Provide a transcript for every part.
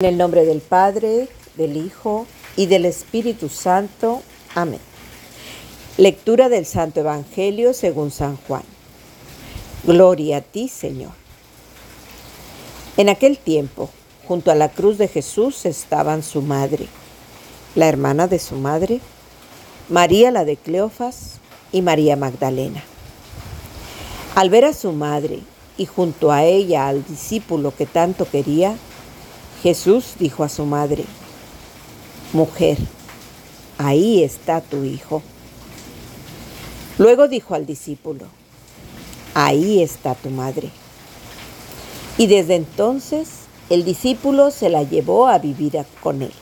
En el nombre del Padre, del Hijo y del Espíritu Santo. Amén. Lectura del Santo Evangelio según San Juan. Gloria a ti, Señor. En aquel tiempo, junto a la cruz de Jesús estaban su madre, la hermana de su madre, María la de Cleofas y María Magdalena. Al ver a su madre y junto a ella al discípulo que tanto quería, Jesús dijo a su madre, Mujer, ahí está tu hijo. Luego dijo al discípulo, Ahí está tu madre. Y desde entonces el discípulo se la llevó a vivir con él.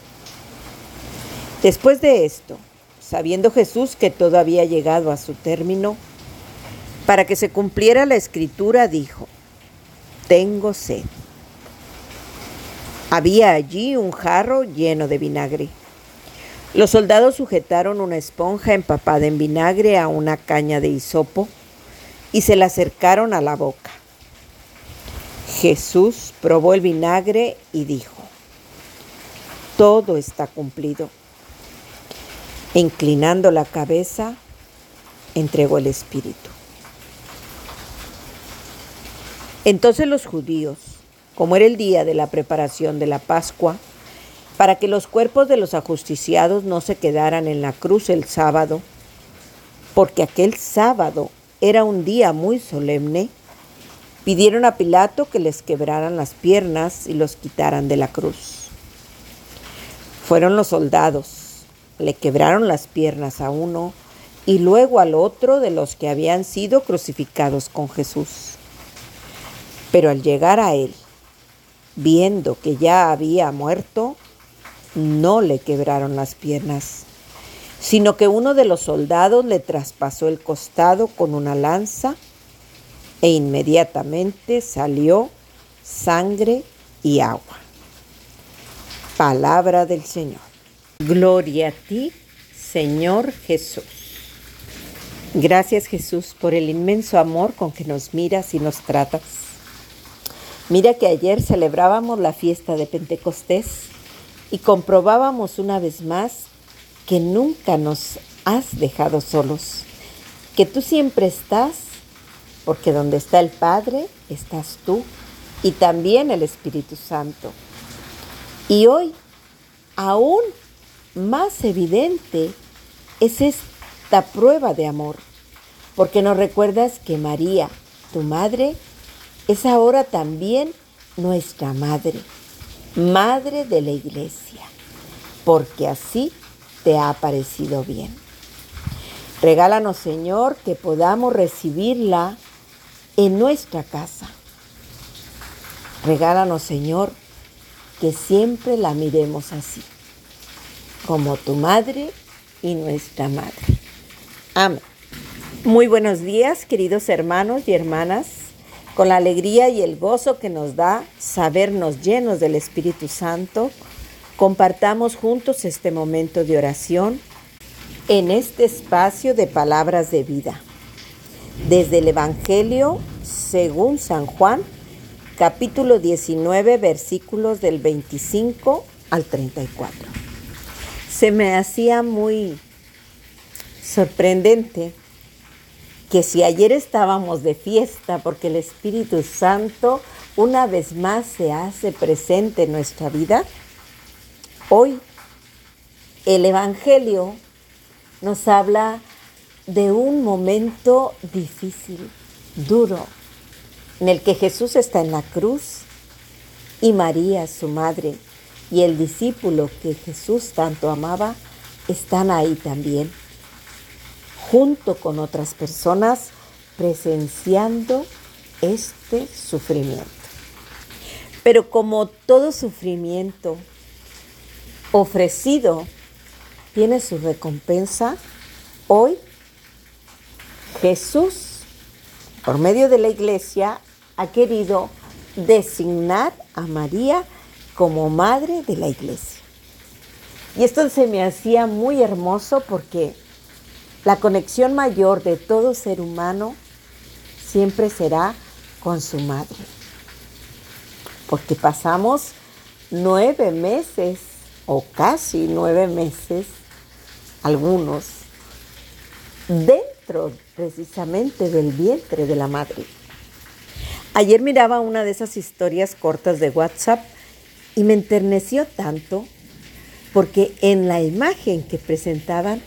Después de esto, sabiendo Jesús que todo había llegado a su término, para que se cumpliera la escritura, dijo, Tengo sed. Había allí un jarro lleno de vinagre. Los soldados sujetaron una esponja empapada en vinagre a una caña de hisopo y se la acercaron a la boca. Jesús probó el vinagre y dijo, todo está cumplido. inclinando la cabeza, entregó el Espíritu. Entonces los judíos, como era el día de la preparación de la Pascua, para que los cuerpos de los ajusticiados no se quedaran en la cruz el sábado, porque aquel sábado era un día muy solemne, pidieron a Pilato que les quebraran las piernas y los quitaran de la cruz. Fueron los soldados, le quebraron las piernas a uno y luego al otro de los que habían sido crucificados con Jesús. Pero al llegar a él, viendo que ya había muerto, no le quebraron las piernas, sino que uno de los soldados le traspasó el costado con una lanza e inmediatamente salió sangre y agua. Palabra del Señor. Gloria a ti, Señor Jesús. Gracias Jesús por el inmenso amor con que nos miras y nos tratas. Mira que ayer celebrábamos la fiesta de Pentecostés y comprobábamos una vez más que nunca nos has dejado solos, que tú siempre estás, porque donde está el Padre, estás tú y también el Espíritu Santo. Y hoy, aún más evidente, es esta prueba de amor, porque nos recuerdas que María, tu madre, es ahora también nuestra madre, madre de la iglesia, porque así te ha parecido bien. Regálanos, Señor, que podamos recibirla en nuestra casa. Regálanos, Señor, que siempre la miremos así, como tu madre y nuestra madre. Amén. Muy buenos días, queridos hermanos y hermanas con la alegría y el gozo que nos da sabernos llenos del Espíritu Santo, compartamos juntos este momento de oración en este espacio de palabras de vida. Desde el Evangelio según San Juan, capítulo 19, versículos del 25 al 34. Se me hacía muy sorprendente que si ayer estábamos de fiesta porque el Espíritu Santo una vez más se hace presente en nuestra vida, hoy el Evangelio nos habla de un momento difícil, duro, en el que Jesús está en la cruz y María, su madre, y el discípulo que Jesús tanto amaba, están ahí también junto con otras personas presenciando este sufrimiento. Pero como todo sufrimiento ofrecido tiene su recompensa, hoy Jesús, por medio de la iglesia, ha querido designar a María como madre de la iglesia. Y esto se me hacía muy hermoso porque la conexión mayor de todo ser humano siempre será con su madre. Porque pasamos nueve meses o casi nueve meses, algunos, dentro precisamente del vientre de la madre. Ayer miraba una de esas historias cortas de WhatsApp y me enterneció tanto porque en la imagen que presentaban,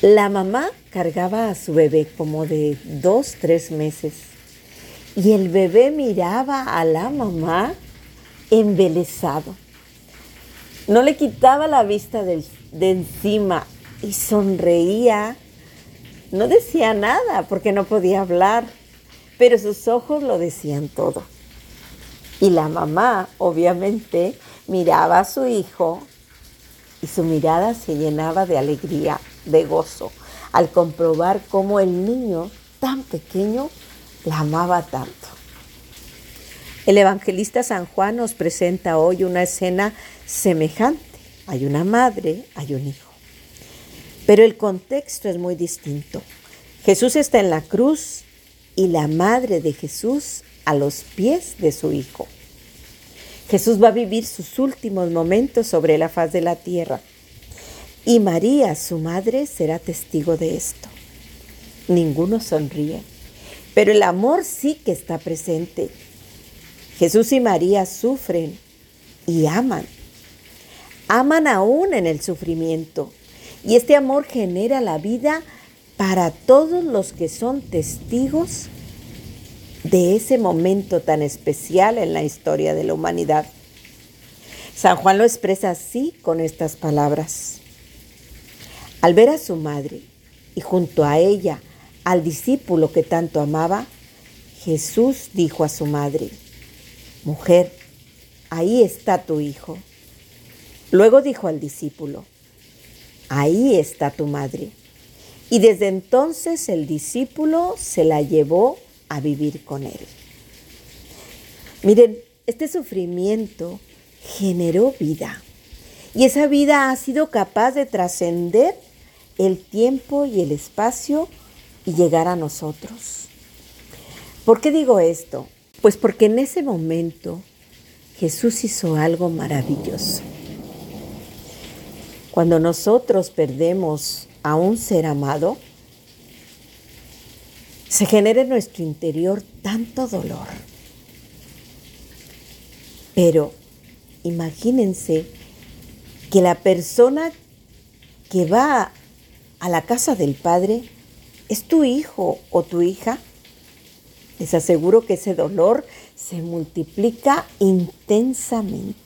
la mamá cargaba a su bebé como de dos, tres meses y el bebé miraba a la mamá embelesado. No le quitaba la vista de, de encima y sonreía. No decía nada porque no podía hablar, pero sus ojos lo decían todo. Y la mamá, obviamente, miraba a su hijo y su mirada se llenaba de alegría, de gozo, al comprobar cómo el niño tan pequeño la amaba tanto. El evangelista San Juan nos presenta hoy una escena semejante. Hay una madre, hay un hijo. Pero el contexto es muy distinto. Jesús está en la cruz y la madre de Jesús a los pies de su hijo. Jesús va a vivir sus últimos momentos sobre la faz de la tierra y María, su madre, será testigo de esto. Ninguno sonríe, pero el amor sí que está presente. Jesús y María sufren y aman. Aman aún en el sufrimiento. Y este amor genera la vida para todos los que son testigos de ese momento tan especial en la historia de la humanidad. San Juan lo expresa así con estas palabras. Al ver a su madre y junto a ella al discípulo que tanto amaba, Jesús dijo a su madre, Mujer, ahí está tu hijo. Luego dijo al discípulo, Ahí está tu madre. Y desde entonces el discípulo se la llevó a vivir con Él. Miren, este sufrimiento generó vida y esa vida ha sido capaz de trascender el tiempo y el espacio y llegar a nosotros. ¿Por qué digo esto? Pues porque en ese momento Jesús hizo algo maravilloso. Cuando nosotros perdemos a un ser amado, se genera en nuestro interior tanto dolor. Pero imagínense que la persona que va a la casa del Padre es tu hijo o tu hija. Les aseguro que ese dolor se multiplica intensamente.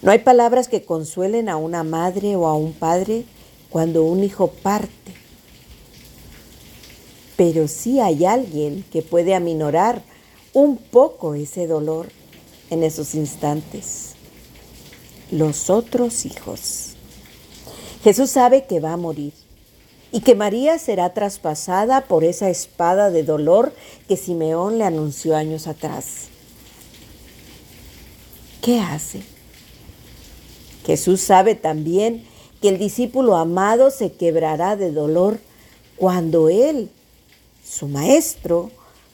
No hay palabras que consuelen a una madre o a un padre cuando un hijo parte pero sí hay alguien que puede aminorar un poco ese dolor en esos instantes. Los otros hijos. Jesús sabe que va a morir y que María será traspasada por esa espada de dolor que Simeón le anunció años atrás. ¿Qué hace? Jesús sabe también que el discípulo amado se quebrará de dolor cuando Él su maestro,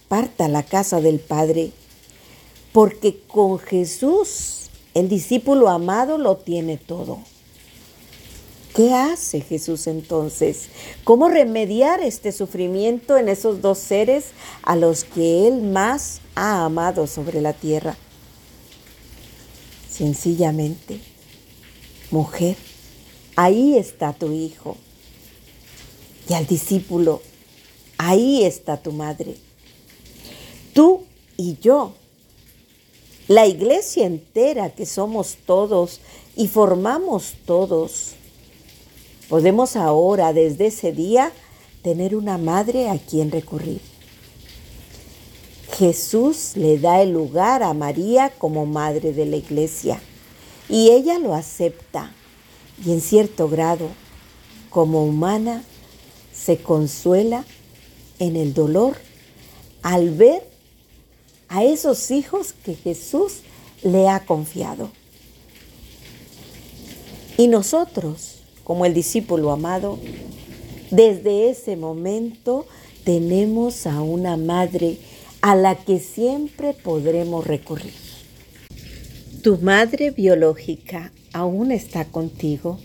parta a la casa del Padre, porque con Jesús el discípulo amado lo tiene todo. ¿Qué hace Jesús entonces? ¿Cómo remediar este sufrimiento en esos dos seres a los que Él más ha amado sobre la tierra? Sencillamente, mujer, ahí está tu hijo. Y al discípulo, Ahí está tu madre. Tú y yo. La iglesia entera que somos todos y formamos todos. Podemos ahora, desde ese día, tener una madre a quien recurrir. Jesús le da el lugar a María como madre de la iglesia y ella lo acepta y en cierto grado, como humana, se consuela en el dolor al ver a esos hijos que Jesús le ha confiado. Y nosotros, como el discípulo amado, desde ese momento tenemos a una madre a la que siempre podremos recurrir. Tu madre biológica aún está contigo.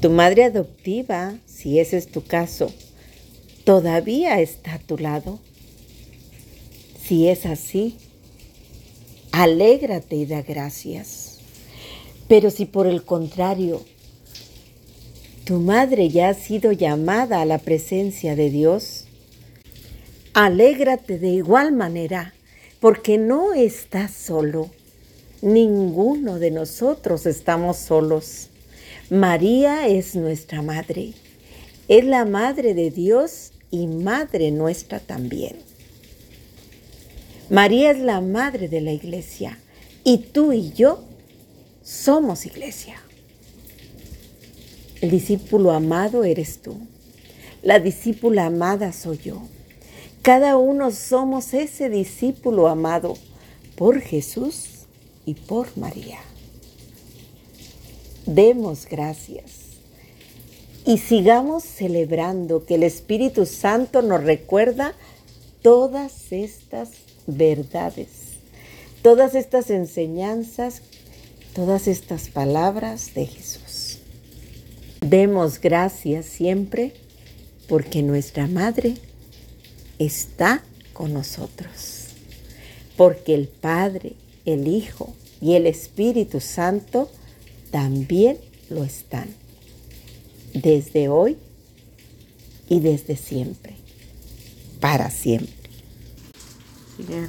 Tu madre adoptiva, si ese es tu caso, todavía está a tu lado. Si es así, alégrate y da gracias. Pero si por el contrario, tu madre ya ha sido llamada a la presencia de Dios, alégrate de igual manera, porque no estás solo Ninguno de nosotros estamos solos. María es nuestra madre. Es la madre de Dios y madre nuestra también. María es la madre de la iglesia y tú y yo somos iglesia. El discípulo amado eres tú. La discípula amada soy yo. Cada uno somos ese discípulo amado por Jesús y por María. Demos gracias y sigamos celebrando que el Espíritu Santo nos recuerda todas estas verdades, todas estas enseñanzas, todas estas palabras de Jesús. Demos gracias siempre porque nuestra Madre está con nosotros, porque el Padre, el Hijo y el Espíritu Santo también lo están, desde hoy y desde siempre, para siempre.